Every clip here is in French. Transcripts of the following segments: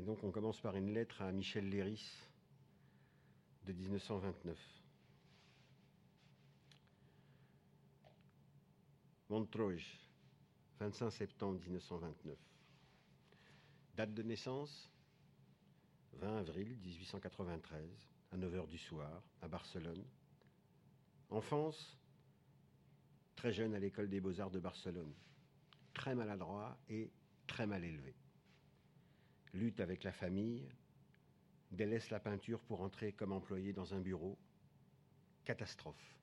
Et donc on commence par une lettre à Michel Léris de 1929. Montreuil, 25 septembre 1929. Date de naissance 20 avril 1893, à 9h du soir, à Barcelone. Enfance Très jeune à l'école des beaux-arts de Barcelone. Très maladroit et très mal élevé. Lutte avec la famille, délaisse la peinture pour entrer comme employé dans un bureau. Catastrophe.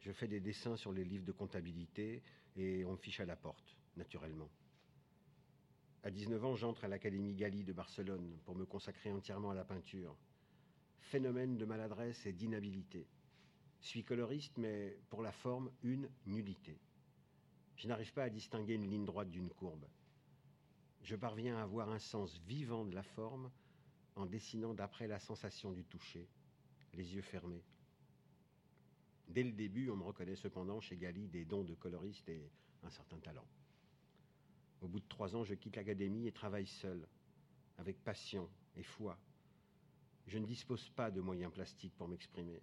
Je fais des dessins sur les livres de comptabilité et on me fiche à la porte, naturellement. À 19 ans, j'entre à l'Académie Gali de Barcelone pour me consacrer entièrement à la peinture. Phénomène de maladresse et d'inhabilité. Suis coloriste, mais pour la forme, une nullité. Je n'arrive pas à distinguer une ligne droite d'une courbe. Je parviens à avoir un sens vivant de la forme en dessinant d'après la sensation du toucher, les yeux fermés. Dès le début, on me reconnaît cependant chez Gali des dons de coloriste et un certain talent. Au bout de trois ans, je quitte l'académie et travaille seul, avec passion et foi. Je ne dispose pas de moyens plastiques pour m'exprimer.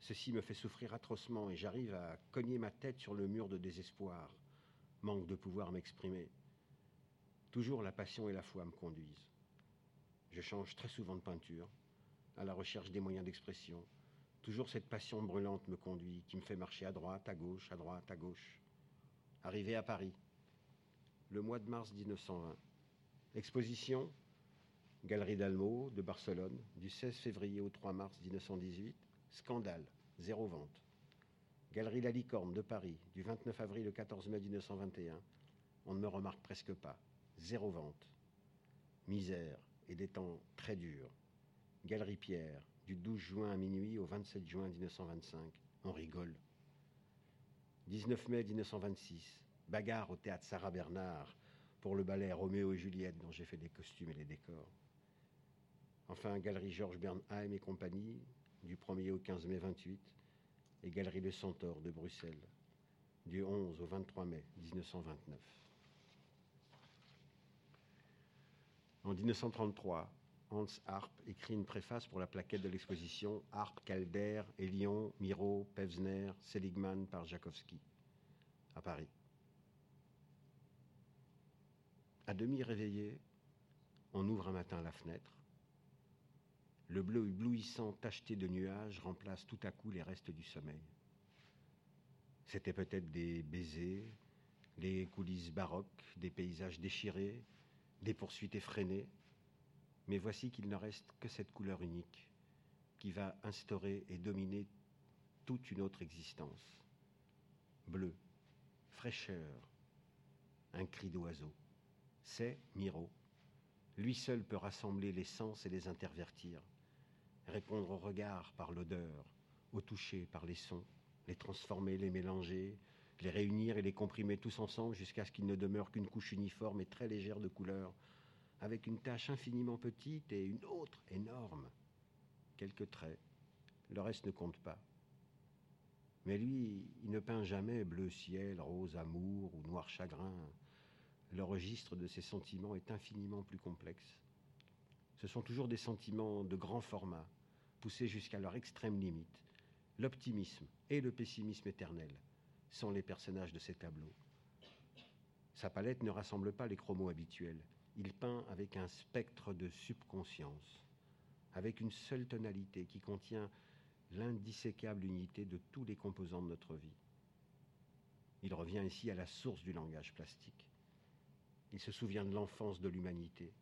Ceci me fait souffrir atrocement et j'arrive à cogner ma tête sur le mur de désespoir, manque de pouvoir m'exprimer. Toujours la passion et la foi me conduisent. Je change très souvent de peinture, à la recherche des moyens d'expression, Toujours cette passion brûlante me conduit, qui me fait marcher à droite, à gauche, à droite, à gauche. Arrivé à Paris, le mois de mars 1920. Exposition, Galerie d'Almo de Barcelone, du 16 février au 3 mars 1918. Scandale, zéro vente. Galerie La Licorne de Paris, du 29 avril au 14 mai 1921. On ne me remarque presque pas. Zéro vente. Misère et des temps très durs. Galerie Pierre, du 12 juin à minuit au 27 juin 1925. On rigole. 19 mai 1926, bagarre au théâtre Sarah Bernard pour le ballet Roméo et Juliette dont j'ai fait les costumes et les décors. Enfin, galerie Georges Bernheim et compagnie du 1er au 15 mai 28 et galerie Le Centaure de Bruxelles du 11 au 23 mai 1929. En 1933, Hans Harp écrit une préface pour la plaquette de l'exposition Harp, Calder, Elion, Miro, Pevsner, Seligman par Jakowski, à Paris. À demi réveillé, on ouvre un matin la fenêtre. Le bleu éblouissant tacheté de nuages remplace tout à coup les restes du sommeil. C'était peut-être des baisers, les coulisses baroques, des paysages déchirés, des poursuites effrénées, mais voici qu'il ne reste que cette couleur unique qui va instaurer et dominer toute une autre existence. Bleu, fraîcheur, un cri d'oiseau. C'est Miro. Lui seul peut rassembler les sens et les intervertir, répondre au regard par l'odeur, au toucher par les sons, les transformer, les mélanger, les réunir et les comprimer tous ensemble jusqu'à ce qu'il ne demeure qu'une couche uniforme et très légère de couleurs avec une tache infiniment petite et une autre énorme. Quelques traits, le reste ne compte pas. Mais lui, il ne peint jamais bleu ciel, rose amour ou noir chagrin. Le registre de ses sentiments est infiniment plus complexe. Ce sont toujours des sentiments de grand format, poussés jusqu'à leur extrême limite. L'optimisme et le pessimisme éternel sont les personnages de ces tableaux. Sa palette ne rassemble pas les chromos habituels il peint avec un spectre de subconscience, avec une seule tonalité qui contient l'indisséquable unité de tous les composants de notre vie. Il revient ici à la source du langage plastique. Il se souvient de l'enfance de l'humanité,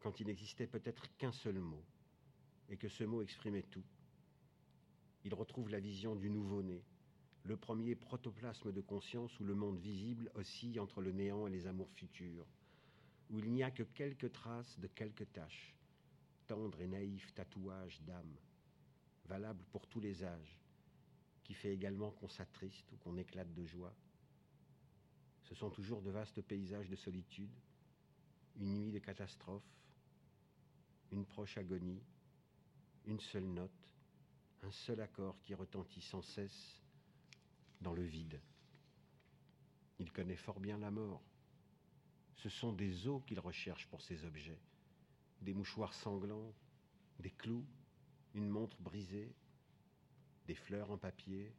quand il n'existait peut-être qu'un seul mot, et que ce mot exprimait tout. Il retrouve la vision du nouveau-né, le premier protoplasme de conscience où le monde visible oscille entre le néant et les amours futurs, où il n'y a que quelques traces de quelques taches, tendres et naïfs tatouages d'âme, valables pour tous les âges, qui fait également qu'on s'attriste ou qu'on éclate de joie. Ce sont toujours de vastes paysages de solitude, une nuit de catastrophe, une proche agonie, une seule note, un seul accord qui retentit sans cesse dans le vide. Il connaît fort bien la mort, Ce sont des os qu'il recherche pour ces objets. Des mouchoirs sanglants, des clous, une montre brisée, des fleurs en papier,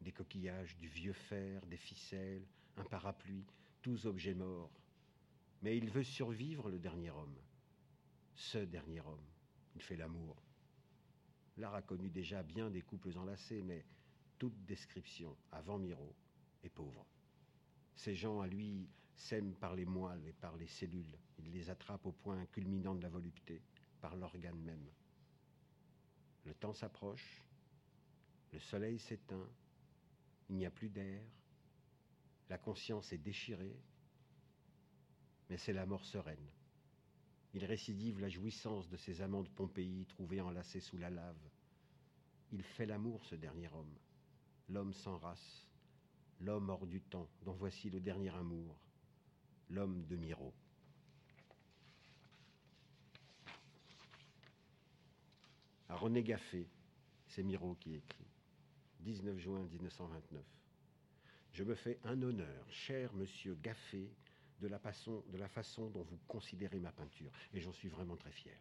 des coquillages, du vieux fer, des ficelles, un parapluie, tous objets morts. Mais il veut survivre, le dernier homme. Ce dernier homme. Il fait l'amour. L'art a connu déjà bien des couples enlacés, mais toute description, avant Miro, est pauvre. Ces gens, à lui, s'aiment par les moelles et par les cellules. Il les attrape au point culminant de la volupté, par l'organe même. Le temps s'approche, le soleil s'éteint, il n'y a plus d'air, la conscience est déchirée, mais c'est la mort sereine. Il récidive la jouissance de ces amants de Pompéi trouvés enlacés sous la lave. Il fait l'amour, ce dernier homme, l'homme sans race, l'homme hors du temps, dont voici le dernier amour, l'homme de Miro. À René Gaffé, c'est Miro qui écrit, 19 juin 1929. Je me fais un honneur, cher monsieur Gaffé, de la, façon, de la façon dont vous considérez ma peinture, et j'en suis vraiment très fier.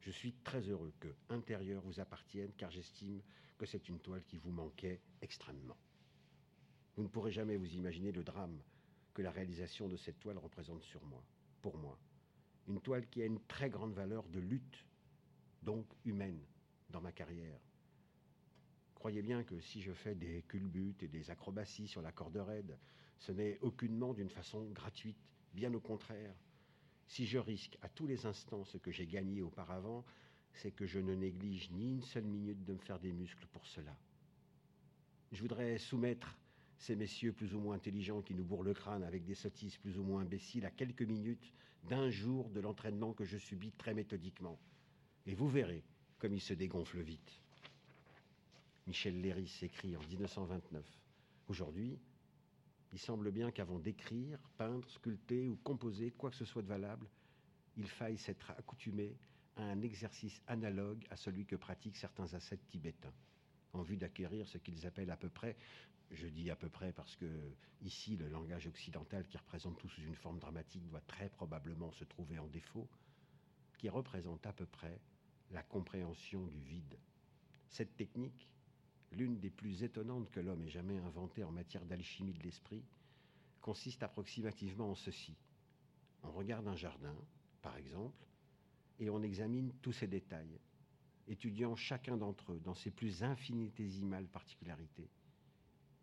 Je suis très heureux que Intérieur vous appartienne, car j'estime que c'est une toile qui vous manquait extrêmement. Vous ne pourrez jamais vous imaginer le drame que la réalisation de cette toile représente sur moi, pour moi. Une toile qui a une très grande valeur de lutte, donc humaine, dans ma carrière. Croyez bien que si je fais des culbutes et des acrobaties sur la corde raide, ce n'est aucunement d'une façon gratuite, bien au contraire. Si je risque à tous les instants ce que j'ai gagné auparavant, c'est que je ne néglige ni une seule minute de me faire des muscles pour cela. Je voudrais soumettre ces messieurs plus ou moins intelligents qui nous bourrent le crâne avec des sottises plus ou moins imbéciles à quelques minutes d'un jour de l'entraînement que je subis très méthodiquement. Et vous verrez comme il se dégonfle vite. Michel Léris écrit en 1929. Aujourd'hui, il semble bien qu'avant d'écrire, peindre, sculpter ou composer quoi que ce soit de valable, il faille s'être accoutumé un exercice analogue à celui que pratiquent certains ascètes tibétains, en vue d'acquérir ce qu'ils appellent à peu près, je dis à peu près parce que ici le langage occidental qui représente tout sous une forme dramatique doit très probablement se trouver en défaut, qui représente à peu près la compréhension du vide. Cette technique, l'une des plus étonnantes que l'homme ait jamais inventées en matière d'alchimie de l'esprit, consiste approximativement en ceci. On regarde un jardin, par exemple, et on examine tous ses détails, étudiant chacun d'entre eux dans ses plus infinitésimales particularités,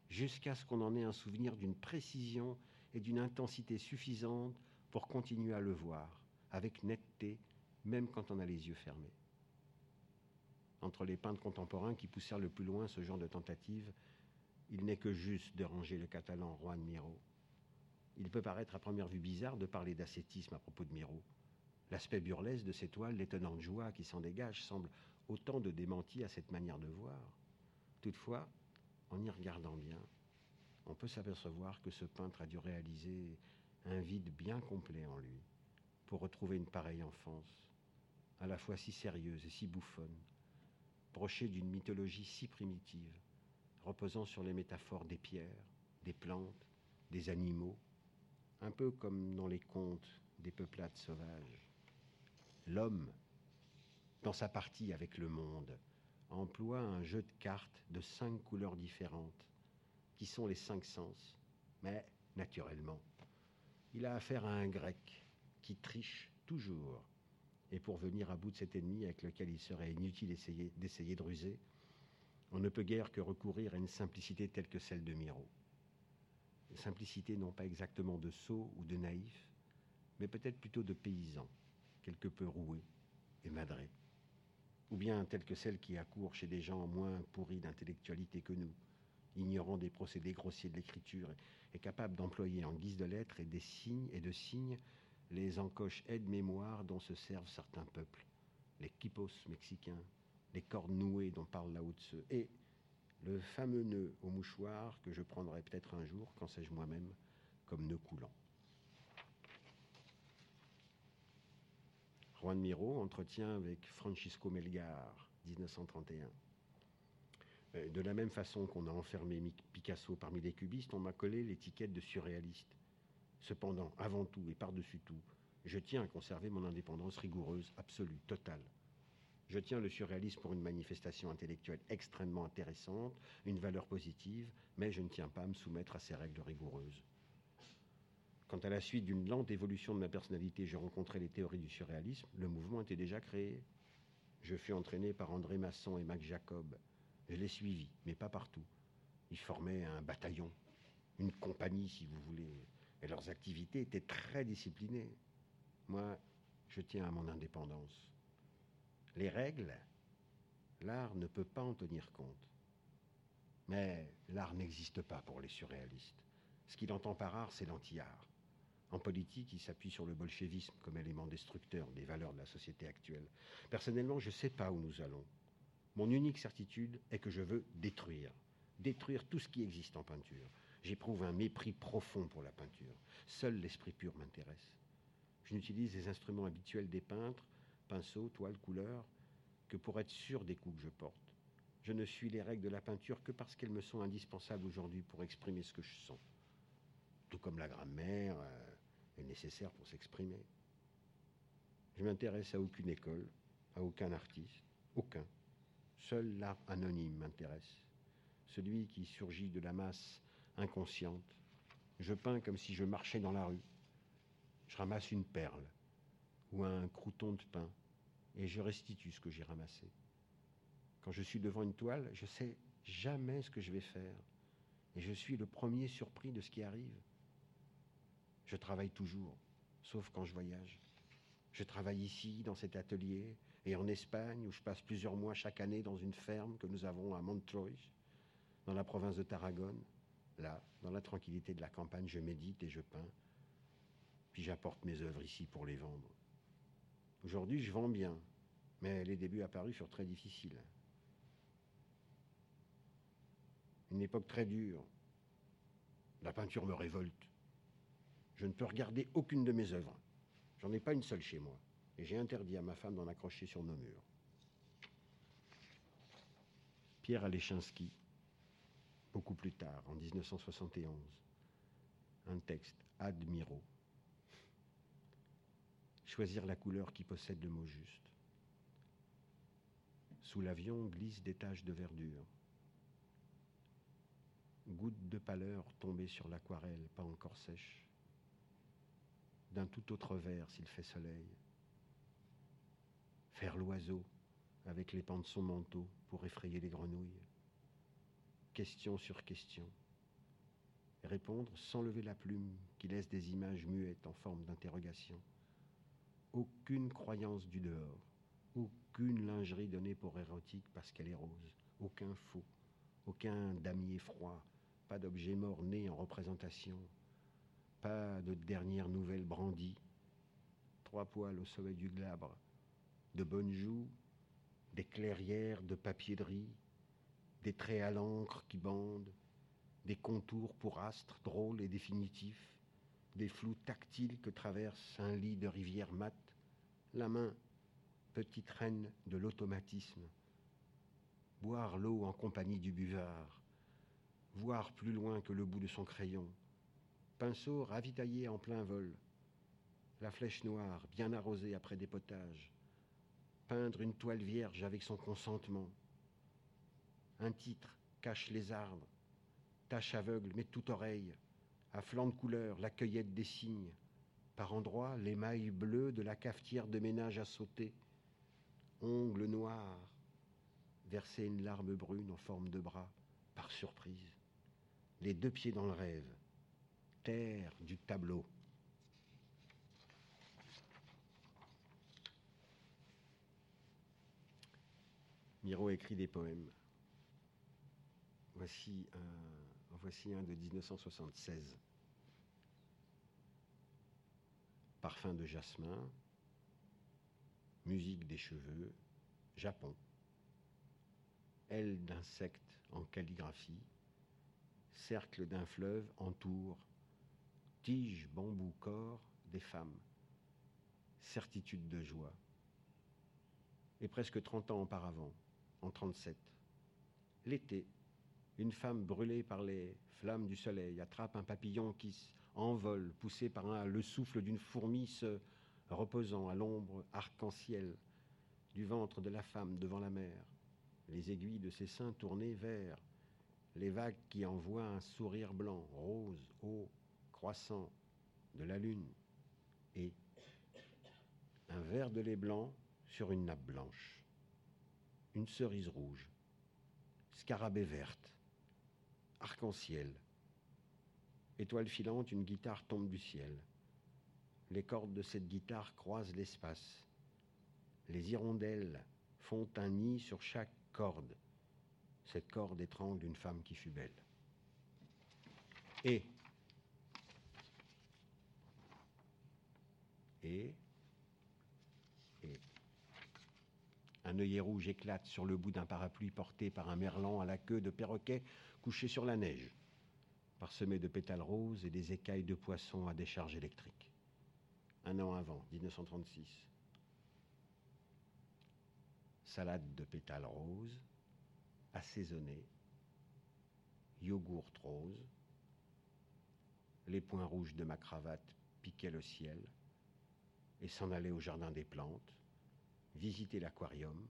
jusqu'à ce qu'on en ait un souvenir d'une précision et d'une intensité suffisante pour continuer à le voir, avec netteté, même quand on a les yeux fermés entre les peintres contemporains qui poussèrent le plus loin ce genre de tentative, il n'est que juste de ranger le catalan Juan Miro. Il peut paraître à première vue bizarre de parler d'ascétisme à propos de Miro. L'aspect burlesque de ces toiles, l'étonnante joie qui s'en dégage, semble autant de démenti à cette manière de voir. Toutefois, en y regardant bien, on peut s'apercevoir que ce peintre a dû réaliser un vide bien complet en lui pour retrouver une pareille enfance, à la fois si sérieuse et si bouffonne, broché d'une mythologie si primitive, reposant sur les métaphores des pierres, des plantes, des animaux, un peu comme dans les contes des peuplades sauvages. L'homme, dans sa partie avec le monde, emploie un jeu de cartes de cinq couleurs différentes, qui sont les cinq sens, mais naturellement, il a affaire à un grec qui triche toujours. Et pour venir à bout de cet ennemi avec lequel il serait inutile d'essayer de ruser, on ne peut guère que recourir à une simplicité telle que celle de Miro. Simplicité non pas exactement de sot ou de naïf, mais peut-être plutôt de paysan, quelque peu roué et madré, ou bien telle que celle qui accourt chez des gens moins pourris d'intellectualité que nous, ignorant des procédés grossiers de l'écriture et capables d'employer en guise de lettres et des signes et de signes les encoches aide-mémoire dont se servent certains peuples, les quipos mexicains, les cordes nouées dont parle Lao Tse, et le fameux nœud au mouchoir que je prendrai peut-être un jour, quand sais-je moi-même, comme nœud coulant. Juan Miro entretient avec Francisco Melgar, 1931. Euh, de la même façon qu'on a enfermé Picasso parmi les cubistes, on m'a collé l'étiquette de surréaliste Cependant, avant tout et par-dessus tout, je tiens à conserver mon indépendance rigoureuse, absolue, totale. Je tiens le surréalisme pour une manifestation intellectuelle extrêmement intéressante, une valeur positive, mais je ne tiens pas à me soumettre à ces règles rigoureuses. Quand à la suite d'une lente évolution de ma personnalité, je rencontrais les théories du surréalisme, le mouvement était déjà créé. Je fus entraîné par André Masson et Max Jacob. Je les suivis, mais pas partout. Ils formaient un bataillon, une compagnie, si vous voulez, et leurs activités étaient très disciplinées. Moi, je tiens à mon indépendance. Les règles, l'art ne peut pas en tenir compte. Mais l'art n'existe pas pour les surréalistes. Ce qu'il entend par art, c'est l'anti-art. En politique, il s'appuie sur le bolchevisme comme élément destructeur des valeurs de la société actuelle. Personnellement, je ne sais pas où nous allons. Mon unique certitude est que je veux détruire. Détruire tout ce qui existe en peinture. J'éprouve un mépris profond pour la peinture. Seul l'esprit pur m'intéresse. Je n'utilise les instruments habituels des peintres, pinceau, toile, couleur, que pour être sûr des coups que je porte. Je ne suis les règles de la peinture que parce qu'elles me sont indispensables aujourd'hui pour exprimer ce que je sens. Tout comme la grammaire euh, est nécessaire pour s'exprimer. Je m'intéresse à aucune école, à aucun artiste, aucun. Seul l'art anonyme m'intéresse, celui qui surgit de la masse inconsciente. Je peins comme si je marchais dans la rue. Je ramasse une perle, ou un crouton de pain et je restitue ce que j'ai ramassé. Quand je suis devant une toile, je sais jamais ce que je vais faire et je suis le premier surpris de ce qui arrive. Je travaille toujours, sauf quand je voyage. Je travaille ici, dans cet atelier, et en Espagne, où je passe plusieurs mois chaque année dans une ferme que nous avons à Montreuil, dans la province de Tarragone. Là, dans la tranquillité de la campagne, je médite et je peins. Puis j'apporte mes œuvres ici pour les vendre. Aujourd'hui, je vends bien, mais les débuts apparus furent très difficiles. Une époque très dure. La peinture me révolte. Je ne peux regarder aucune de mes œuvres. J'en ai pas une seule chez moi. Et j'ai interdit à ma femme d'en accrocher sur nos murs. Pierre Alechinski, beaucoup plus tard, en 1971, un texte admiraux choisir la couleur qui possède le mot juste. Sous l'avion glissent des taches de verdure. Gouttes de pâleur tombées sur l'aquarelle, pas encore sèche. D'un tout autre vert s'il fait soleil. Faire l'oiseau avec les pans de son manteau pour effrayer les grenouilles. Question sur question. Répondre sans lever la plume qui laisse des images muettes en forme d'interrogation aucune croyance du dehors, aucune lingerie donnée pour érotique parce qu'elle est rose, aucun faux, aucun damier froid, pas d'objet mort né en représentation, pas de dernière nouvelle brandie, trois poils au sommet du glabre, de bonnes joues, des clairières de papier de riz, des traits à l'encre qui bandent, des contours pour astres drôles et définitifs, des flous tactiles que traverse un lit de rivière mate, la main, petite reine de l'automatisme, boire l'eau en compagnie du buvard, voir plus loin que le bout de son crayon, pinceau ravitaillé en plein vol, la flèche noire bien arrosée après des peindre une toile vierge avec son consentement. Un titre cache les arbres, tache aveugle mais toute oreille, à flanc de couleur la cueillette des cygnes, par endroits l'émail bleu de la cafetière de ménage à sauter, ongles noirs, verser une larme brune en forme de bras, par surprise, les deux pieds dans le rêve, terre du tableau. Miro écrit des poèmes. Voici un, voici un de 1976. parfum de jasmin, musique des cheveux, Japon, aile d'insectes en calligraphie, cercle d'un fleuve entoure, tige, bambou, corps des femmes, certitude de joie. Et presque 30 ans auparavant, en 37, l'été, une femme brûlée par les flammes du soleil attrape un papillon qui, en vol, poussé par le souffle d'une fourmi se reposant à l'ombre arc-en-ciel du ventre de la femme devant la mer, les aiguilles de ses seins tournées vers les vagues qui envoient un sourire blanc, rose, haut, de la lune, et un verre de lait blanc sur une nappe blanche, une cerise rouge, scarabée verte, arc-en-ciel, étoile filante, une guitare tombe du ciel. Les cordes de cette guitare croisent l'espace. Les hirondelles font un nid sur chaque corde. Cette corde étrangle une femme qui fut belle. Et, un œillet rouge éclate sur le bout d'un parapluie porté par un merlan à la queue de perroquet couché sur la neige, parsemé de pétales roses et des écailles de poissons à décharge électrique. Un an avant, 1936. Salade de pétales roses, assaisonnée, yogourt rose, les points rouges de ma cravate piquaient le ciel et s'en allaient au jardin des plantes, visiter l'aquarium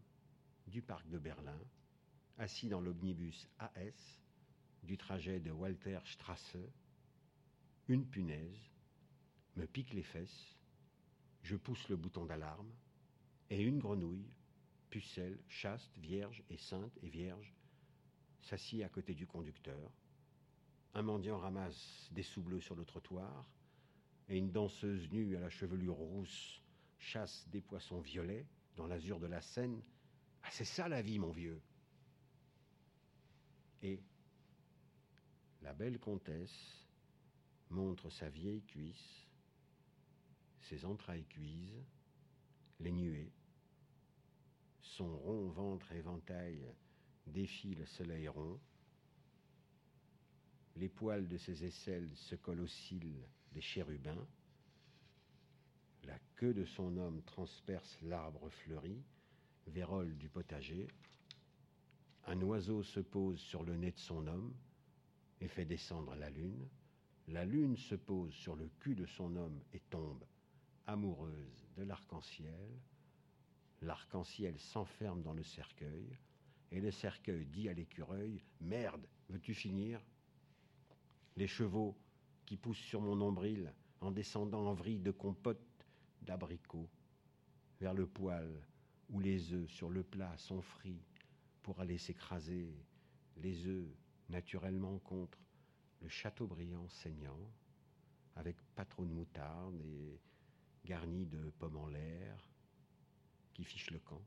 du parc de Berlin, assis dans l'omnibus AS du trajet de Walter Strasse, une punaise me pique les fesses, je pousse le bouton d'alarme, et une grenouille, pucelle, chaste, vierge et sainte et vierge, s'assit à côté du conducteur. Un mendiant ramasse des sous bleus sur le trottoir, et une danseuse nue à la chevelure rousse chasse des poissons violets dans l'azur de la Seine. Ah, c'est ça la vie, mon vieux. Et la belle comtesse montre sa vieille cuisse, ses entrailles cuises, les nuées, son rond ventre éventail défie le soleil rond, les poils de ses aisselles se collent aux des chérubins, la queue de son homme transperce l'arbre fleuri, vérole du potager, un oiseau se pose sur le nez de son homme et fait descendre la lune, la lune se pose sur le cul de son homme et tombe, amoureuse de l'arc-en-ciel, l'arc-en-ciel s'enferme dans le cercueil, et le cercueil dit à l'écureuil Merde, veux-tu finir? Les chevaux qui poussent sur mon nombril en descendant en vrille de compote d'abricots, vers le poêle où les œufs sur le plat sont frits pour aller s'écraser, les œufs naturellement contre le châteaubriand saignant, avec pas trop de moutarde et garni de pommes en l'air, qui fiche le camp,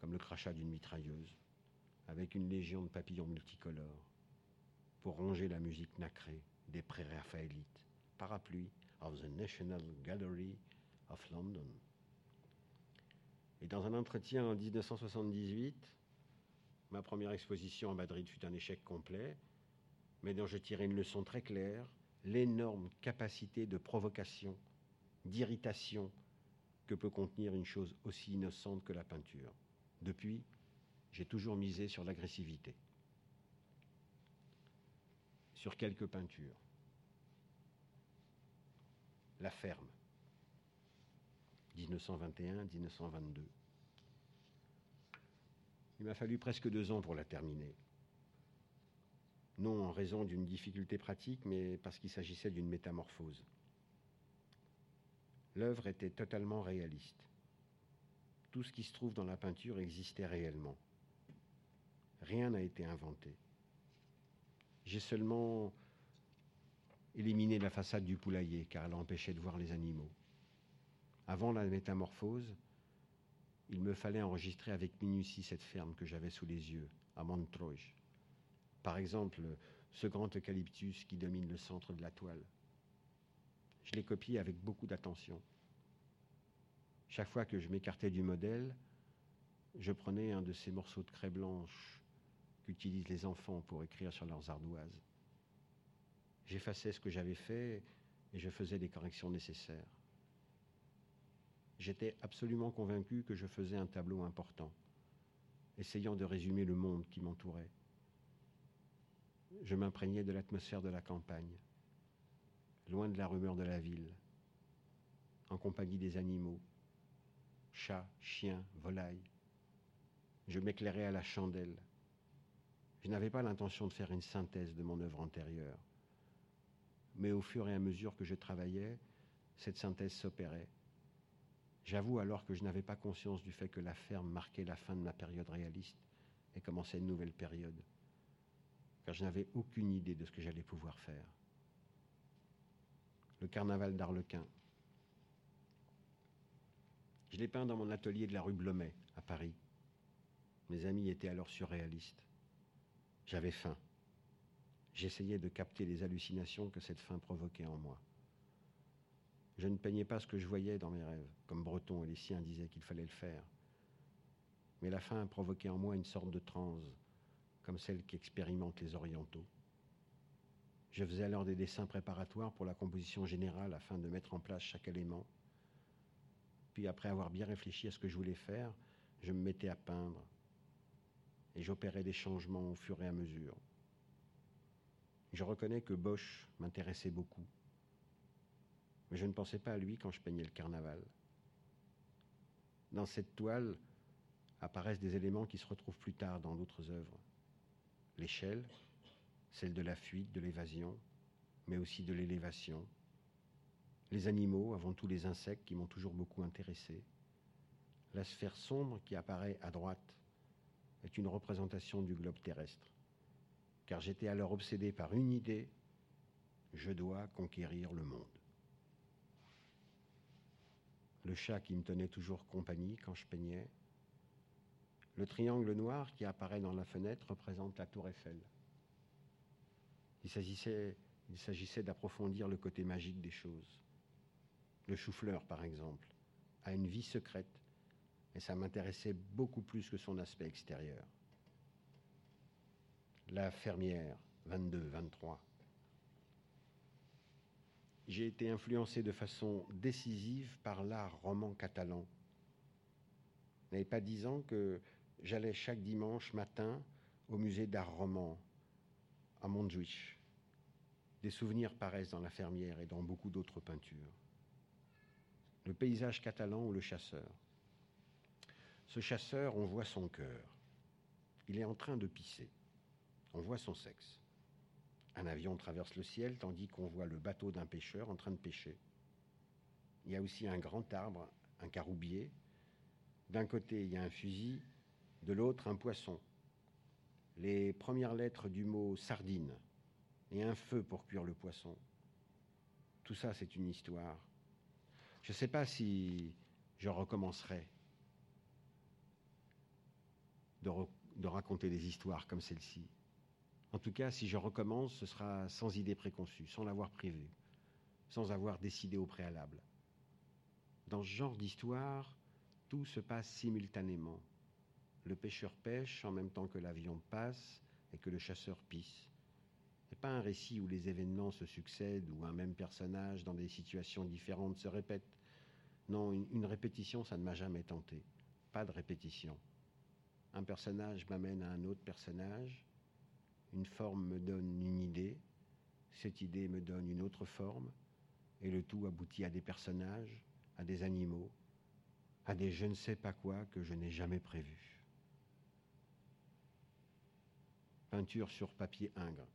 comme le crachat d'une mitrailleuse, avec une légion de papillons multicolores, pour ronger la musique nacrée des pré-raphaélites, parapluie of the National Gallery of London. Et dans un entretien en 1978, ma première exposition à Madrid fut un échec complet, mais dont je tirais une leçon très claire, l'énorme capacité de provocation, d'irritation que peut contenir une chose aussi innocente que la peinture. Depuis, j'ai toujours misé sur l'agressivité, sur quelques peintures. La ferme, 1921-1922. Il m'a fallu presque deux ans pour la terminer. Non en raison d'une difficulté pratique, mais parce qu'il s'agissait d'une métamorphose. L'œuvre était totalement réaliste. Tout ce qui se trouve dans la peinture existait réellement. Rien n'a été inventé. J'ai seulement éliminé la façade du poulailler car elle empêchait de voir les animaux. Avant la métamorphose, il me fallait enregistrer avec minutie cette ferme que j'avais sous les yeux, à Montreuil. Par exemple, ce grand eucalyptus qui domine le centre de la toile. Je l'ai copié avec beaucoup d'attention. Chaque fois que je m'écartais du modèle, je prenais un de ces morceaux de craie blanche qu'utilisent les enfants pour écrire sur leurs ardoises. J'effaçais ce que j'avais fait et je faisais les corrections nécessaires. J'étais absolument convaincu que je faisais un tableau important, essayant de résumer le monde qui m'entourait. Je m'imprégnais de l'atmosphère de la campagne, loin de la rumeur de la ville, en compagnie des animaux, chats, chiens, volailles. Je m'éclairais à la chandelle. Je n'avais pas l'intention de faire une synthèse de mon œuvre antérieure. Mais au fur et à mesure que je travaillais, cette synthèse s'opérait. J'avoue alors que je n'avais pas conscience du fait que la ferme marquait la fin de ma période réaliste et commençait une nouvelle période, car je n'avais aucune idée de ce que j'allais pouvoir faire. Le carnaval d'Arlequin. Je l'ai peint dans mon atelier de la rue Blomet, à Paris. Mes amis étaient alors surréalistes. J'avais faim. J'essayais de capter les hallucinations que cette faim provoquait en moi. Je ne peignais pas ce que je voyais dans mes rêves, comme Breton et les siens disaient qu'il fallait le faire. Mais la faim provoquait en moi une sorte de transe, comme celle qu'expérimentent les orientaux. Je faisais alors des dessins préparatoires pour la composition générale afin de mettre en place chaque élément. Puis après avoir bien réfléchi à ce que je voulais faire, je me mettais à peindre et j'opérais des changements au fur et à mesure. Je reconnais que Bosch m'intéressait beaucoup, mais je ne pensais pas à lui quand je peignais le carnaval. Dans cette toile apparaissent des éléments qui se retrouvent plus tard dans d'autres œuvres. L'échelle, celle de la fuite, de l'évasion, mais aussi de l'élévation. Les animaux, avant tout les insectes qui m'ont toujours beaucoup intéressé. La sphère sombre qui apparaît à droite est une représentation du globe terrestre. Car j'étais alors obsédé par une idée, je dois conquérir le monde. Le chat qui me tenait toujours compagnie quand je peignais. Le triangle noir qui apparaît dans la fenêtre représente la tour Eiffel. Il s'agissait, d'approfondir le côté magique des choses. Le chou-fleur, par exemple, a une vie secrète et ça m'intéressait beaucoup plus que son aspect extérieur. La fermière, 22, 23. J'ai été influencé de façon décisive par l'art roman catalan. Il n'avait pas dix ans que j'allais chaque dimanche matin au musée d'art roman à Montjuïc. Des souvenirs paraissent dans La fermière et dans beaucoup d'autres peintures. Le paysage catalan ou le chasseur. Ce chasseur, on voit son cœur. Il est en train de pisser. On voit son sexe. Un avion traverse le ciel tandis qu'on voit le bateau d'un pêcheur en train de pêcher. Il y a aussi un grand arbre, un caroubier. D'un côté, il y a un fusil, de l'autre, un poisson les premières lettres du mot sardine et un feu pour cuire le poisson. Tout ça, c'est une histoire. Je ne sais pas si je recommencerai de, raconter des histoires comme celle-ci. En tout cas, si je recommence, ce sera sans idée préconçue, sans l'avoir prévu, sans avoir décidé au préalable. Dans ce genre d'histoire, tout se passe simultanément le pêcheur pêche en même temps que l'avion passe et que le chasseur pisse. Ce n'est pas un récit où les événements se succèdent, où un même personnage dans des situations différentes se répète. Non, une répétition, ça ne m'a jamais tenté. Pas de répétition. Un personnage m'amène à un autre personnage, une forme me donne une idée, cette idée me donne une autre forme, et le tout aboutit à des personnages, à des animaux, à des je ne sais pas quoi que je n'ai jamais prévu. Peinture sur papier Ingres,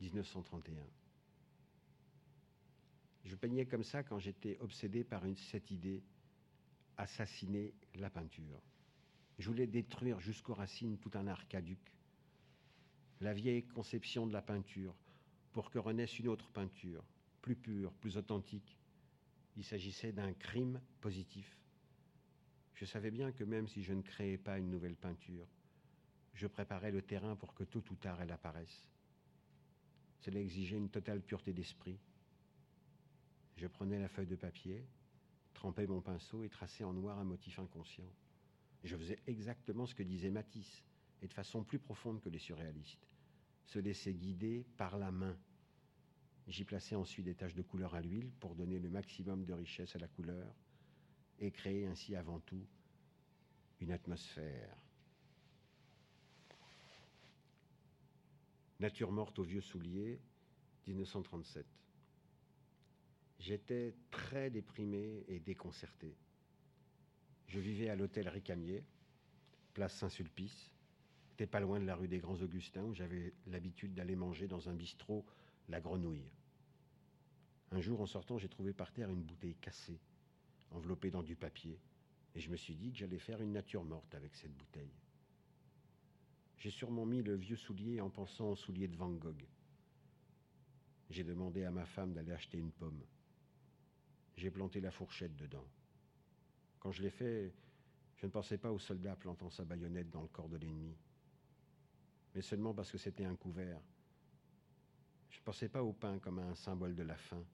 1931. Je peignais comme ça quand j'étais obsédé par une, cette idée, assassiner la peinture. Je voulais détruire jusqu'aux racines tout un art caduc, la vieille conception de la peinture, pour que renaisse une autre peinture, plus pure, plus authentique. Il s'agissait d'un crime positif. Je savais bien que même si je ne créais pas une nouvelle peinture, je préparais le terrain pour que tôt ou tard elle apparaisse. Cela exigeait une totale pureté d'esprit. Je prenais la feuille de papier, trempais mon pinceau et traçais en noir un motif inconscient. Je faisais exactement ce que disait Matisse, et de façon plus profonde que les surréalistes. Se laisser guider par la main. J'y plaçais ensuite des taches de couleur à l'huile pour donner le maximum de richesse à la couleur et créer ainsi avant tout une atmosphère. Nature morte aux vieux souliers, 1937. J'étais très déprimé et déconcerté. Je vivais à l'hôtel Ricamier, place Saint-Sulpice. C'était pas loin de la rue des Grands Augustins où j'avais l'habitude d'aller manger dans un bistrot la grenouille. Un jour, en sortant, j'ai trouvé par terre une bouteille cassée, enveloppée dans du papier, et je me suis dit que j'allais faire une nature morte avec cette bouteille. J'ai sûrement mis le vieux soulier en pensant au soulier de Van Gogh. J'ai demandé à ma femme d'aller acheter une pomme. J'ai planté la fourchette dedans. Quand je l'ai fait, je ne pensais pas au soldat plantant sa baïonnette dans le corps de l'ennemi, mais seulement parce que c'était un couvert. Je ne pensais pas au pain comme à un symbole de la faim.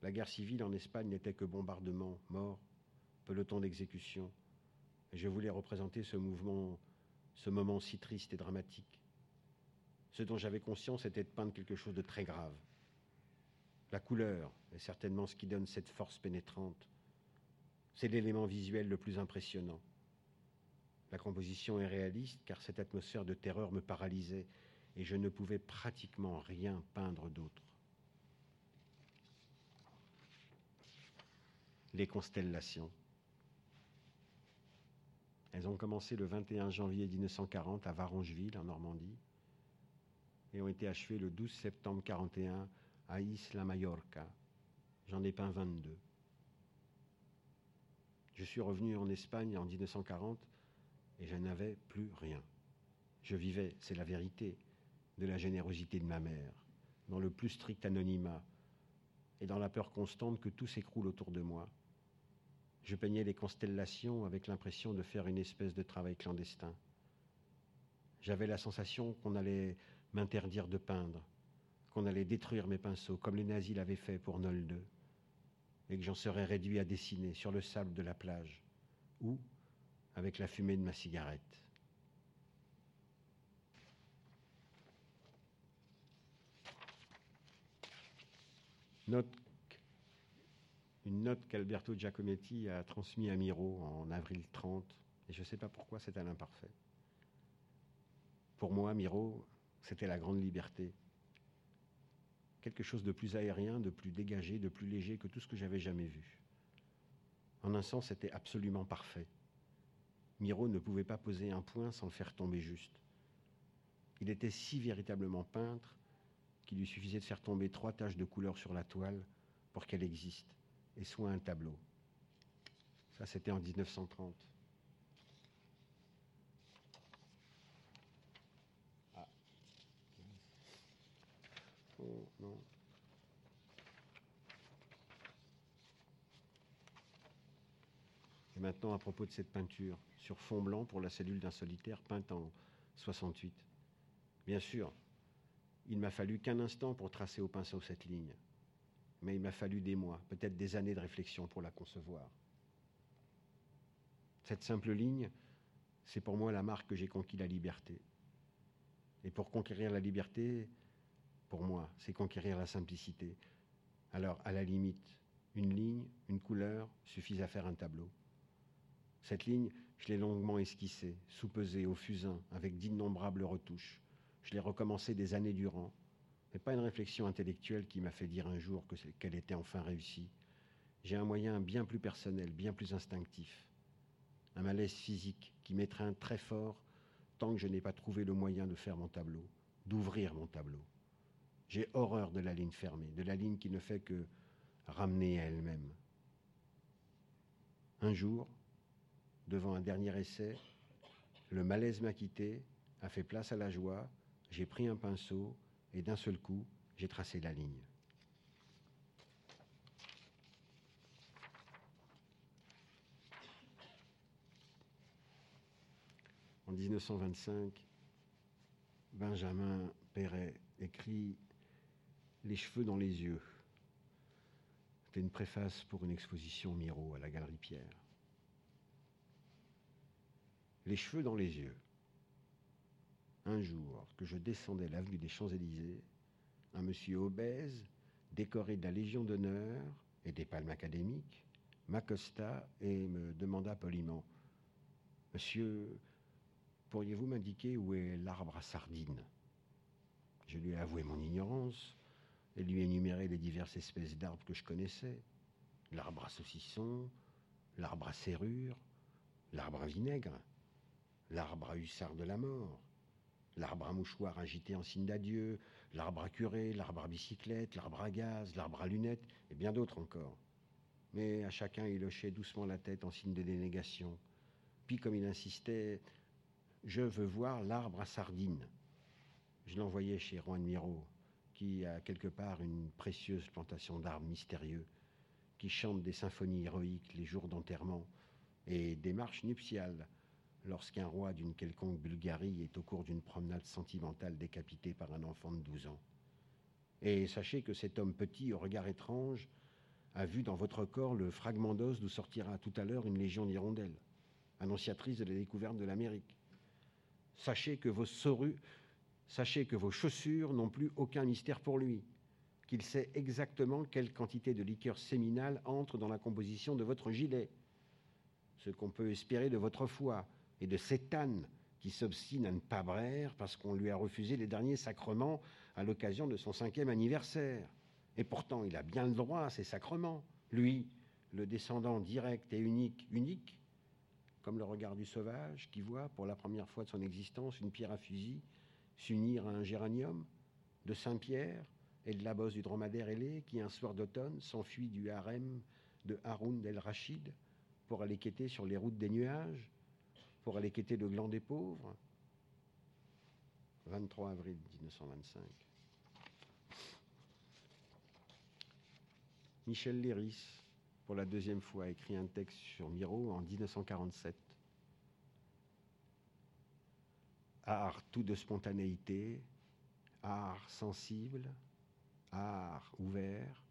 La guerre civile en Espagne n'était que bombardement, mort, peloton d'exécution, je voulais représenter ce mouvement, ce moment si triste et dramatique. Ce dont j'avais conscience était de peindre quelque chose de très grave. La couleur est certainement ce qui donne cette force pénétrante. C'est l'élément visuel le plus impressionnant. La composition est réaliste car cette atmosphère de terreur me paralysait et je ne pouvais pratiquement rien peindre d'autre. Les constellations. Elles ont commencé le 21 janvier 1940 à Varangeville, en Normandie, et ont été achevées le 12 septembre 1941 à Isla Mallorca. J'en ai peint 22. Je suis revenu en Espagne en 1940 et je n'avais plus rien. Je vivais, c'est la vérité, de la générosité de ma mère, dans le plus strict anonymat et dans la peur constante que tout s'écroule autour de moi. Je peignais les constellations avec l'impression de faire une espèce de travail clandestin. J'avais la sensation qu'on allait m'interdire de peindre, qu'on allait détruire mes pinceaux, comme les nazis l'avaient fait pour Nolde, et que j'en serais réduit à dessiner sur le sable de la plage, ou avec la fumée de ma cigarette. Une note qu'Alberto Giacometti a transmise à Miro en avril 30, et je ne sais pas pourquoi c'est à l'imparfait. Pour moi, Miro, c'était la grande liberté. Quelque chose de plus aérien, de plus dégagé, de plus léger que tout ce que j'avais jamais vu. En un sens, c'était absolument parfait. Miro ne pouvait pas poser un point sans le faire tomber juste. Il était si véritablement peintre qu'il lui suffisait de faire tomber trois taches de couleur sur la toile pour qu'elle existe et soit un tableau. Ça, c'était en 1930. Ah. Oh, non. Et maintenant, à propos de cette peinture, sur fond blanc pour la cellule d'un solitaire peinte en 68. Bien sûr, il m'a fallu qu'un instant pour tracer au pinceau cette ligne, mais il m'a fallu des mois, peut-être des années de réflexion pour la concevoir. Cette simple ligne, c'est pour moi la marque que j'ai conquis la liberté. Et pour conquérir la liberté, pour moi, c'est conquérir la simplicité. Alors, à la limite, une ligne, une couleur suffisent à faire un tableau. Cette ligne, je l'ai longuement esquissée, sous-pesée au fusain, avec d'innombrables retouches. Je l'ai recommencée des années durant, mais pas une réflexion intellectuelle qui m'a fait dire un jour qu'elle était enfin réussie. J'ai un moyen bien plus personnel, bien plus instinctif. Un malaise physique qui m'étreint très fort tant que je n'ai pas trouvé le moyen de faire mon tableau, d'ouvrir mon tableau. J'ai horreur de la ligne fermée, de la ligne qui ne fait que ramener à elle-même. Un jour, devant un dernier essai, le malaise m'a quitté, a fait place à la joie, j'ai pris un pinceau et d'un seul coup, j'ai tracé la ligne. En 1925, Benjamin Perret écrit Les cheveux dans les yeux. C'était une préface pour une exposition Miro à la Galerie Pierre les cheveux dans les yeux. Un jour que je descendais l'avenue des Champs-Élysées, un monsieur obèse, décoré de la Légion d'honneur et des palmes académiques, m'accosta et me demanda poliment Monsieur, pourriez-vous m'indiquer où est l'arbre à sardines? Je lui ai avoué mon ignorance et lui énumérer les diverses espèces d'arbres que je connaissais. L'arbre à saucisson, l'arbre à serrure, l'arbre à vinaigre, l'arbre à hussard de la mort, l'arbre à mouchoir agité en signe d'adieu, l'arbre à curé, l'arbre à bicyclette, l'arbre à gaz, l'arbre à lunettes, et bien d'autres encore. Mais à chacun, il hochait doucement la tête en signe de dénégation. Puis, comme il insistait, je veux voir l'arbre à sardines. Je l'envoyais chez Juan Miro, qui a quelque part une précieuse plantation d'arbres mystérieux, qui chantent des symphonies héroïques les jours d'enterrement et des marches nuptiales lorsqu'un roi d'une quelconque Bulgarie est au cours d'une promenade sentimentale décapité par un enfant de 12 ans. Et sachez que cet homme petit au regard étrange a vu dans votre corps le fragment d'os d'où sortira tout à l'heure une légion d'hirondelles, annonciatrice de la découverte de l'Amérique. Sachez que vos sachez que vos chaussures n'ont plus aucun mystère pour lui, qu'il sait exactement quelle quantité de liqueur séminale entre dans la composition de votre gilet, ce qu'on peut espérer de votre foi, et de cet âne qui s'obstine à ne pas braire parce qu'on lui a refusé les derniers sacrements à l'occasion de son cinquième anniversaire. Et pourtant, il a bien le droit à ces sacrements. Lui, le descendant direct et unique, unique, comme le regard du sauvage qui voit pour la première fois de son existence une pierre à fusil s'unir à un géranium, de Saint-Pierre et de la bosse du dromadaire ailé qui, un soir d'automne, s'enfuit du harem de Haroun el-Rachid pour aller quêter sur les routes des nuages, pour aller quêter le gland des pauvres 23 avril 1925. Michel Léris, pour la deuxième fois, a écrit un texte sur Miro en 1947. Art tout de spontanéité, art sensible, art ouvert.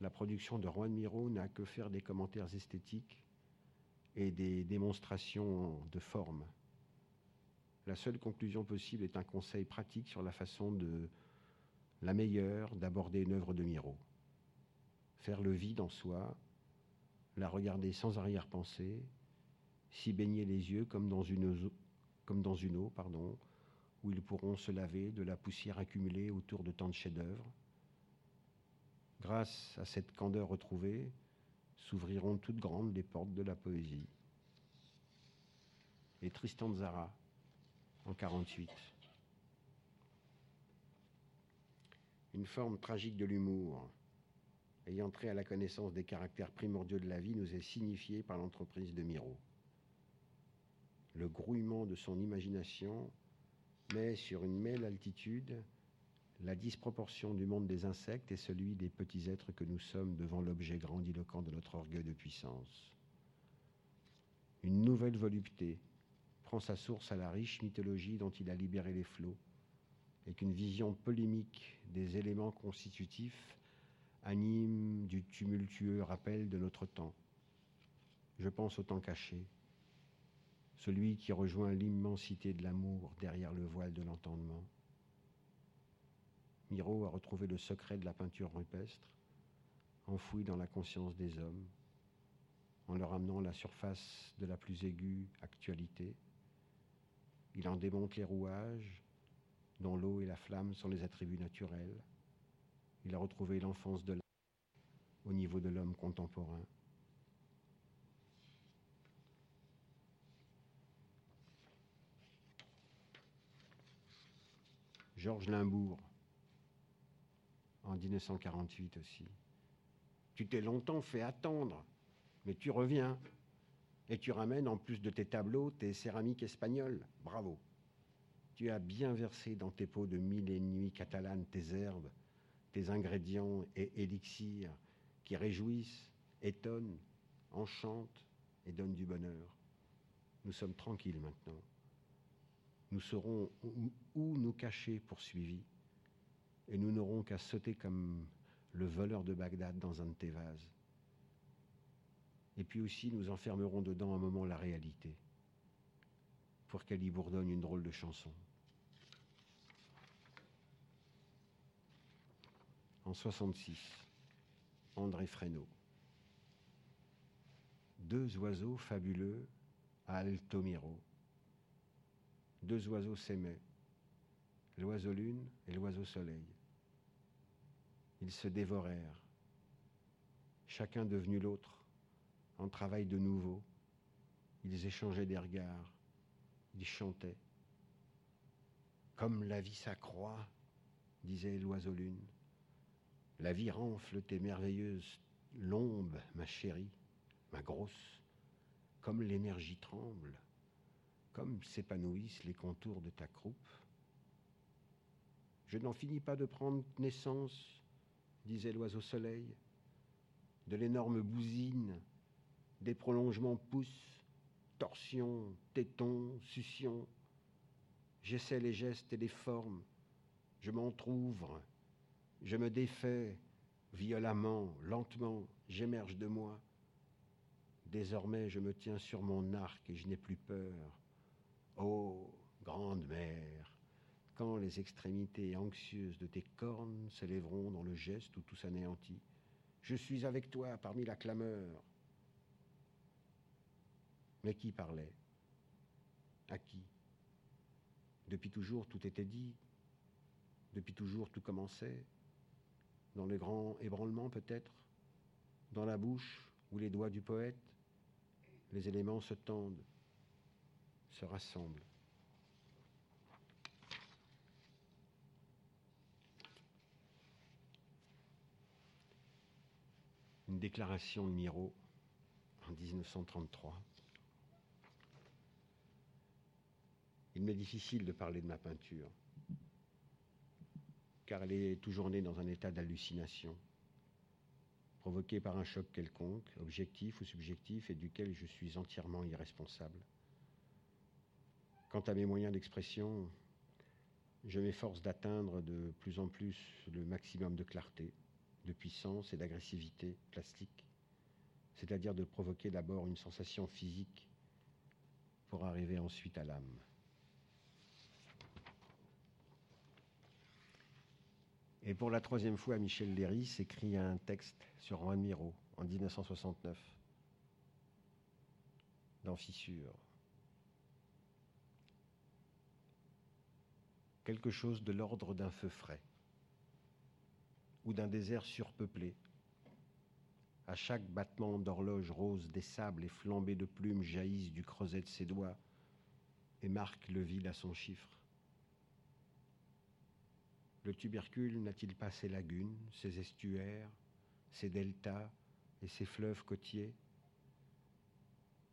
La production de Juan Miro n'a que faire des commentaires esthétiques et des démonstrations de forme. La seule conclusion possible est un conseil pratique sur la façon de la meilleure d'aborder une œuvre de Miro. Faire le vide en soi, la regarder sans arrière-pensée, s'y baigner les yeux comme dans une, comme dans une eau, pardon, où ils pourront se laver de la poussière accumulée autour de tant de chefs-d'œuvre. Grâce à cette candeur retrouvée, s'ouvriront toutes grandes les portes de la poésie. Et Tristan Zara, en 48. Une forme tragique de l'humour, ayant trait à la connaissance des caractères primordiaux de la vie, nous est signifiée par l'entreprise de Miro. Le grouillement de son imagination met sur une mêle altitude la disproportion du monde des insectes et celui des petits êtres que nous sommes devant l'objet grandiloquent de notre orgueil de puissance. Une nouvelle volupté prend sa source à la riche mythologie dont il a libéré les flots, et qu'une vision polémique des éléments constitutifs anime du tumultueux rappel de notre temps. Je pense au temps caché, celui qui rejoint l'immensité de l'amour derrière le voile de l'entendement. Miro a retrouvé le secret de la peinture rupestre, enfoui dans la conscience des hommes, en leur amenant la surface de la plus aiguë actualité. Il en démonte les rouages, dont l'eau et la flamme sont les attributs naturels. Il a retrouvé l'enfance de l'âme au niveau de l'homme contemporain. Georges Limbourg, en 1948 aussi. Tu t'es longtemps fait attendre, mais tu reviens. Et tu ramènes en plus de tes tableaux tes céramiques espagnoles. Bravo. Tu as bien versé dans tes pots de mille et nuits catalanes tes herbes, tes ingrédients et élixirs qui réjouissent, étonnent, enchantent et donnent du bonheur. Nous sommes tranquilles maintenant. Nous saurons où nous cacher poursuivis et nous n'aurons qu'à sauter comme le voleur de Bagdad dans un de tes vases. Et puis aussi, nous enfermerons dedans un moment la réalité, pour qu'elle y bourdonne une drôle de chanson. En 66, André Fresneau. Deux oiseaux fabuleux à Altomiro. Deux oiseaux s'aimaient, l'oiseau lune et l'oiseau soleil. Ils se dévorèrent, chacun devenu l'autre, en travail de nouveau. Ils échangeaient des regards, ils chantaient. Comme la vie s'accroît, disait l'oiseau lune. La vie renfle tes merveilleuses lombes, ma chérie, ma grosse, comme l'énergie tremble, comme s'épanouissent les contours de ta croupe. Je n'en finis pas de prendre naissance, disait l'oiseau soleil, de l'énorme bousine, des prolongements pouces, torsions, tétons, suctions. J'essaie les gestes et les formes, je m'entr'ouvre, je me défais violemment, lentement, j'émerge de moi. Désormais, je me tiens sur mon arc et je n'ai plus peur. Ô grande mère, quand les extrémités anxieuses de tes cornes s'élèveront dans le geste où tout s'anéantit, je suis avec toi parmi la clameur. Mais qui parlait? À qui? Depuis toujours, tout était dit. Depuis toujours, tout commençait. Dans le grand ébranlement, peut-être? Dans la bouche ou les doigts du poète, les éléments se tendent, se rassemblent. Une déclaration de Miro en 1933. Il m'est difficile de parler de ma peinture, car elle est toujours née dans un état d'hallucination, provoqué par un choc quelconque, objectif ou subjectif, et duquel je suis entièrement irresponsable. Quant à mes moyens d'expression, je m'efforce d'atteindre de plus en plus le maximum de clarté, de puissance et d'agressivité plastique, c'est-à-dire de provoquer d'abord une sensation physique pour arriver ensuite à l'âme. Et pour la troisième fois, Michel Léris écrit un texte sur Juan Miro en 1969, dans Fissure. Quelque chose de l'ordre d'un feu frais ou d'un désert surpeuplé. À chaque battement d'horloge rose, des sables et flambées de plumes jaillissent du creuset de ses doigts et marquent le vide à son chiffre. Le tubercule n'a-t-il pas ses lagunes, ses estuaires, ses deltas et ses fleuves côtiers?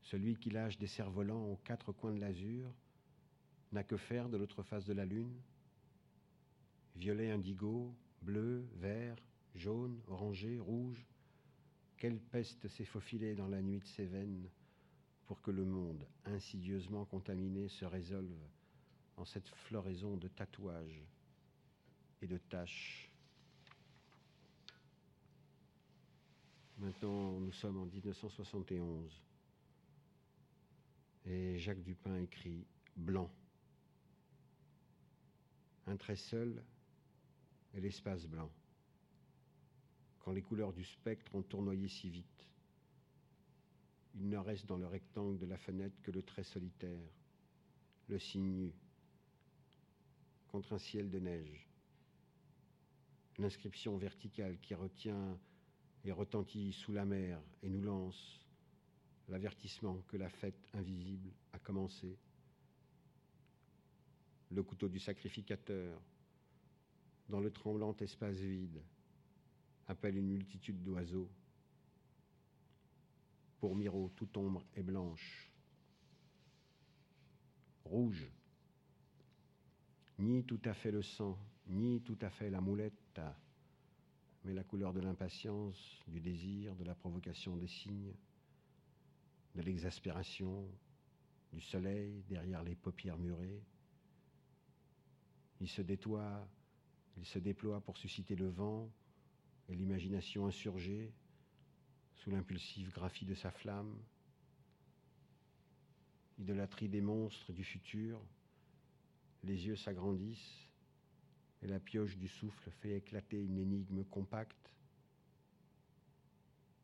Celui qui lâche des cerfs-volants aux quatre coins de l'azur n'a que faire de l'autre face de la lune? Violet indigo, bleu, vert, jaune, orangé, rouge Quelle peste s'est faufilée dans la nuit de ses veines pour que le monde, insidieusement contaminé, se résolve en cette floraison de tatouages et de tâches. Maintenant, nous sommes en 1971 et Jacques Dupin écrit Blanc. Un trait seul et l'espace blanc. Quand les couleurs du spectre ont tournoyé si vite, il ne reste dans le rectangle de la fenêtre que le trait solitaire, le signe nu, contre un ciel de neige l'inscription verticale qui retient et retentit sous la mer et nous lance l'avertissement que la fête invisible a commencé. Le couteau du sacrificateur, dans le tremblant espace vide, appelle une multitude d'oiseaux. Pour Miro, toute ombre est blanche. Rouge, ni tout à fait le sang, ni tout à fait la moulette, mais la couleur de l'impatience, du désir, de la provocation des signes, de l'exaspération, du soleil derrière les paupières murées. Il se détoie, il se déploie pour susciter le vent et l'imagination insurgée sous l'impulsive graphie de sa flamme. Idolâtrie des monstres du futur, les yeux s'agrandissent, et la pioche du souffle fait éclater une énigme compacte.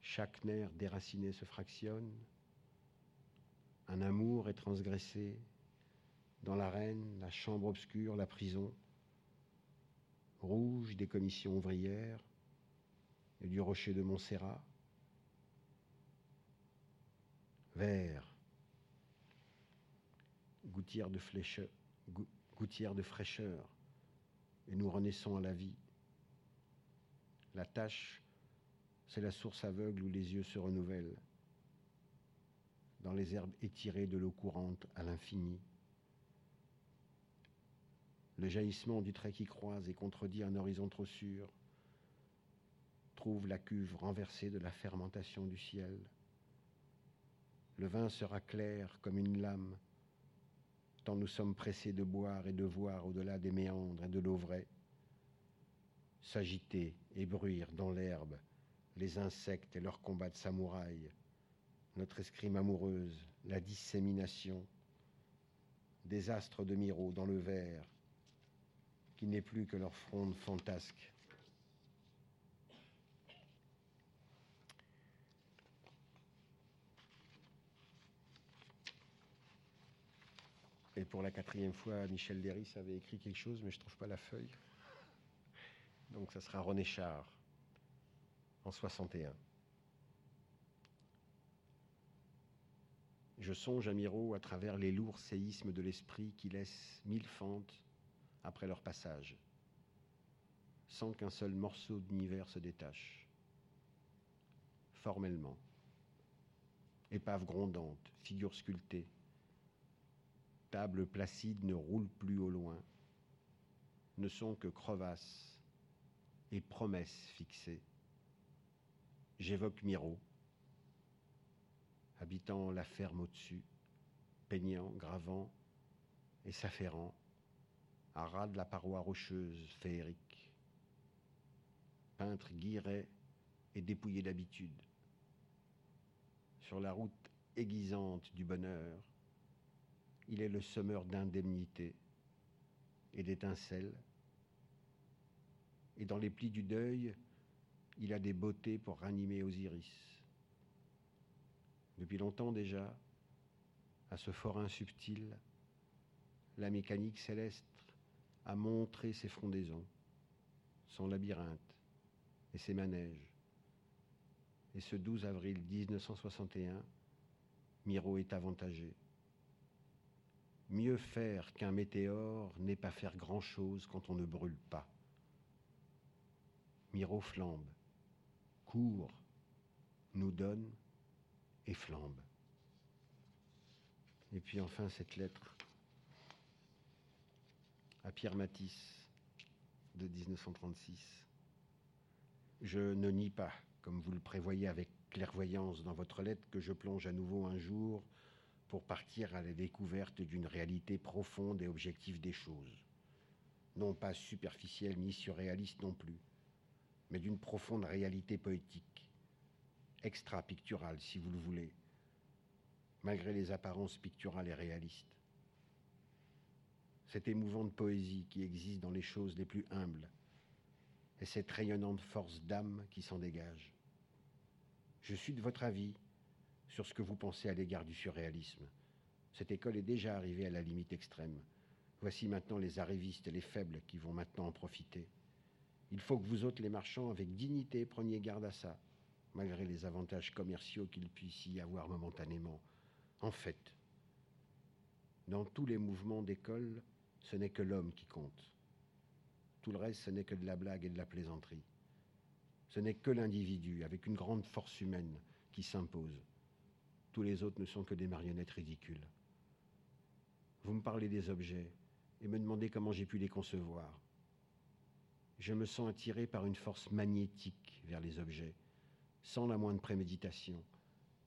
Chaque nerf déraciné se fractionne. Un amour est transgressé dans l'arène, la chambre obscure, la prison. Rouge des commissions ouvrières, et du rocher de Montserrat. Vert, gouttière de, fraîcheur, et nous renaissons à la vie. La tâche, c'est la source aveugle où les yeux se renouvellent, dans les herbes étirées de l'eau courante à l'infini. Le jaillissement du trait qui croise et contredit un horizon trop sûr trouve la cuve renversée de la fermentation du ciel. Le vin sera clair comme une lame, tant nous sommes pressés de boire et de voir au-delà des méandres et de l'eau vraie, s'agiter et bruire dans l'herbe les insectes et leurs combats de samouraï, notre escrime amoureuse, la dissémination, des astres de Miro dans le verre, qui n'est plus que leur fronde fantasque. Et pour la quatrième fois, Michel Derris avait écrit quelque chose, mais je ne trouve pas la feuille. Donc ça sera René Char, en 61. Je songe à Miro à travers les lourds séismes de l'esprit qui laissent mille fentes après leur passage, sans qu'un seul morceau d'univers se détache. Formellement, épave grondante, figure sculptée, table placide ne roule plus au loin, ne sont que crevasses et promesses fixées. J'évoque Miro, habitant la ferme au-dessus, peignant, gravant et s'affairant, à ras de la paroi rocheuse féerique. Peintre guiret et dépouillé d'habitude. Sur la route aiguisante du bonheur, il est le semeur d'indemnité et d'étincelles. Et dans les plis du deuil, il a des beautés pour ranimer Osiris. Depuis longtemps déjà, à ce forain subtil, la mécanique céleste a montré ses frondaisons, son labyrinthe et ses manèges. Et ce 12 avril 1961, Miro est avantagé. Mieux faire qu'un météore n'est pas faire grand-chose quand on ne brûle pas. Miro flambe, court, nous donne et flambe. Et puis enfin cette lettre à Pierre Matisse de 1936. Je ne nie pas, comme vous le prévoyez avec clairvoyance dans votre lettre, que je plonge à nouveau un jour pour partir à la découverte d'une réalité profonde et objective des choses, non pas superficielle ni surréaliste non plus, mais d'une profonde réalité poétique, extra-picturale si vous le voulez, malgré les apparences picturales et réalistes. Cette émouvante poésie qui existe dans les choses les plus humbles, et cette rayonnante force d'âme qui s'en dégage. Je suis de votre avis sur ce que vous pensez à l'égard du surréalisme. Cette école est déjà arrivée à la limite extrême. Voici maintenant les arrivistes et les faibles qui vont maintenant en profiter. Il faut que vous autres, les marchands, avec dignité, preniez garde à ça, malgré les avantages commerciaux qu'il puisse y avoir momentanément. En fait, dans tous les mouvements d'école, ce n'est que l'homme qui compte. Tout le reste, ce n'est que de la blague et de la plaisanterie. Ce n'est que l'individu, avec une grande force humaine, qui s'impose. Tous les autres ne sont que des marionnettes ridicules. Vous me parlez des objets et me demandez comment j'ai pu les concevoir. Je me sens attiré par une force magnétique vers les objets, sans la moindre préméditation.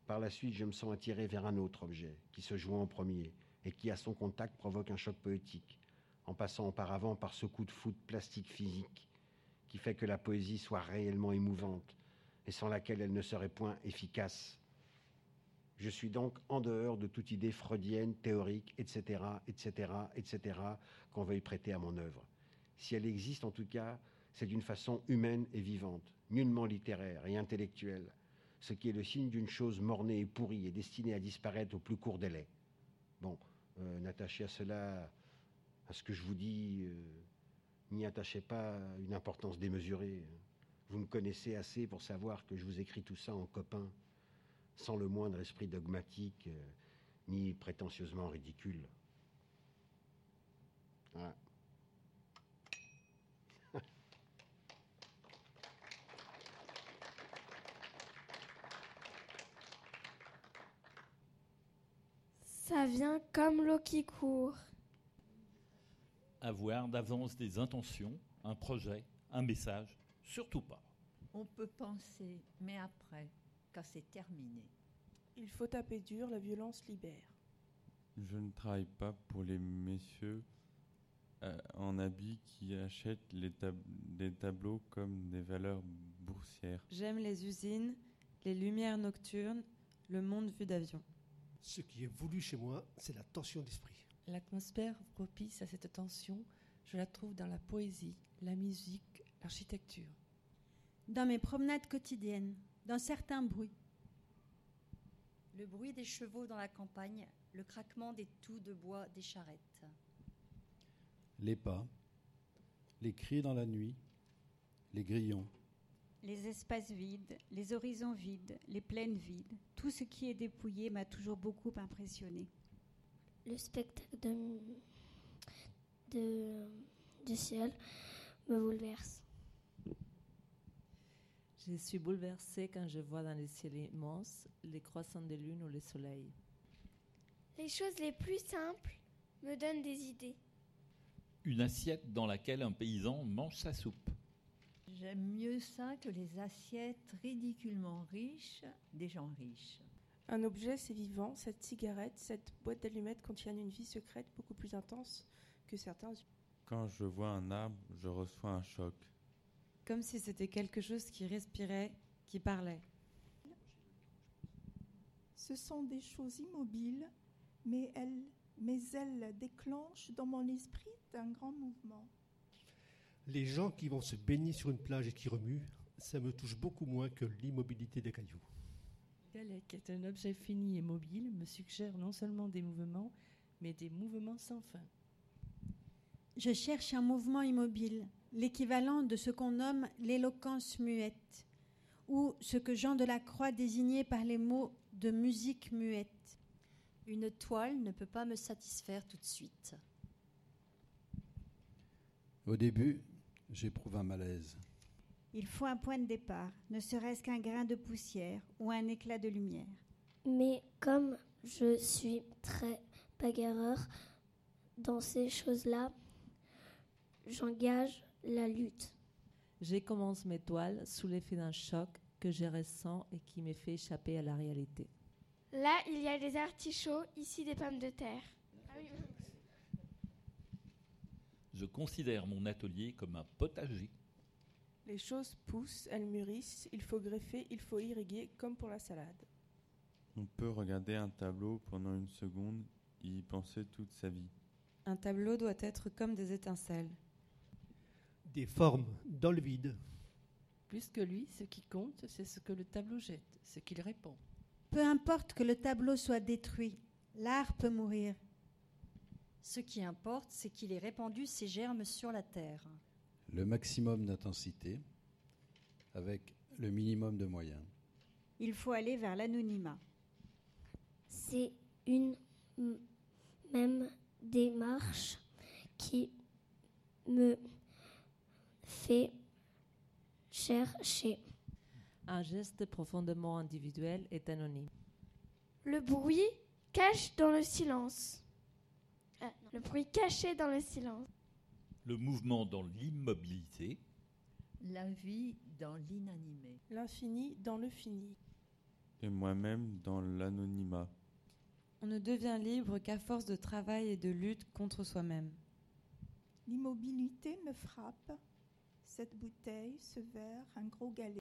Par la suite, je me sens attiré vers un autre objet, qui se joint en premier, et qui, à son contact, provoque un choc poétique, en passant auparavant par ce coup de foot plastique physique, qui fait que la poésie soit réellement émouvante, et sans laquelle elle ne serait point efficace. Je suis donc en dehors de toute idée freudienne, théorique, etc., etc., etc., qu'on veuille prêter à mon œuvre. Si elle existe, en tout cas, c'est d'une façon humaine et vivante, nullement littéraire et intellectuelle, ce qui est le signe d'une chose mornée et pourrie et destinée à disparaître au plus court délai. Bon, euh, n'attachez à cela, à ce que je vous dis, euh, n'y attachez pas une importance démesurée. Vous me connaissez assez pour savoir que je vous écris tout ça en copain, sans le moindre esprit dogmatique, euh, ni prétentieusement ridicule. Ça vient comme l'eau qui court. Avoir d'avance des intentions, un projet, un message, surtout pas. On peut penser, mais après, quand c'est terminé. Il faut taper dur, la violence libère. Je ne travaille pas pour les messieurs euh, en habit qui achètent les, tab- les tableaux comme des valeurs boursières. J'aime les usines, les lumières nocturnes, le monde vu d'avion. Ce qui est voulu chez moi, c'est la tension d'esprit. L'atmosphère propice à cette tension, je la trouve dans la poésie, la musique, l'architecture. Dans mes promenades quotidiennes, dans certains bruits. Le bruit des chevaux dans la campagne, le craquement des touts de bois des charrettes. Les pas, les cris dans la nuit, les grillons. Les espaces vides, les horizons vides, les plaines vides, tout ce qui est dépouillé m'a toujours beaucoup impressionné. Le spectacle de, de, du ciel me bouleverse. Je suis bouleversée quand je vois dans les ciels immenses les croissants de lune ou le soleil. Les choses les plus simples me donnent des idées. Une assiette dans laquelle un paysan mange sa soupe. J'aime mieux ça que les assiettes ridiculement riches des gens riches. Un objet, c'est vivant. Cette cigarette, cette boîte d'allumettes contiennent une vie secrète beaucoup plus intense que certains. Quand je vois un arbre, je reçois un choc. Comme si c'était quelque chose qui respirait, qui parlait. Ce sont des choses immobiles, mais elles, mais elles déclenchent dans mon esprit un grand mouvement. Les gens qui vont se baigner sur une plage et qui remuent, ça me touche beaucoup moins que l'immobilité des cailloux. Galec est un objet fini et mobile, me suggère non seulement des mouvements, mais des mouvements sans fin. Je cherche un mouvement immobile, l'équivalent de ce qu'on nomme l'éloquence muette, ou ce que Jean Delacroix désignait par les mots de musique muette. Une toile ne peut pas me satisfaire tout de suite. Au début, j'éprouve un malaise. Il faut un point de départ, ne serait-ce qu'un grain de poussière ou un éclat de lumière. Mais comme je suis très bagarreur dans ces choses-là, j'engage la lutte. Je commence mes toiles sous l'effet d'un choc que je ressens et qui me fait échapper à la réalité. Là, il y a des artichauts, ici des pommes de terre. Ah oui. Je considère mon atelier comme un potager. Les choses poussent, elles mûrissent, il faut greffer, il faut irriguer, comme pour la salade. On peut regarder un tableau pendant une seconde et y penser toute sa vie. Un tableau doit être comme des étincelles. Des formes dans le vide. Plus que lui, ce qui compte, c'est ce que le tableau jette, ce qu'il répond. Peu importe que le tableau soit détruit, l'art peut mourir. Ce qui importe, c'est qu'il ait répandu ses germes sur la terre. Le maximum d'intensité avec le minimum de moyens. Il faut aller vers l'anonymat. C'est une même démarche qui me fait chercher. Un geste profondément individuel est anonyme. Le bruit cache dans le silence. Ah, non. Le bruit caché dans le silence. Le mouvement dans l'immobilité. La vie dans l'inanimé. L'infini dans le fini. Et moi-même dans l'anonymat. On ne devient libre qu'à force de travail et de lutte contre soi-même. L'immobilité me frappe. Cette bouteille, ce verre, un gros galet.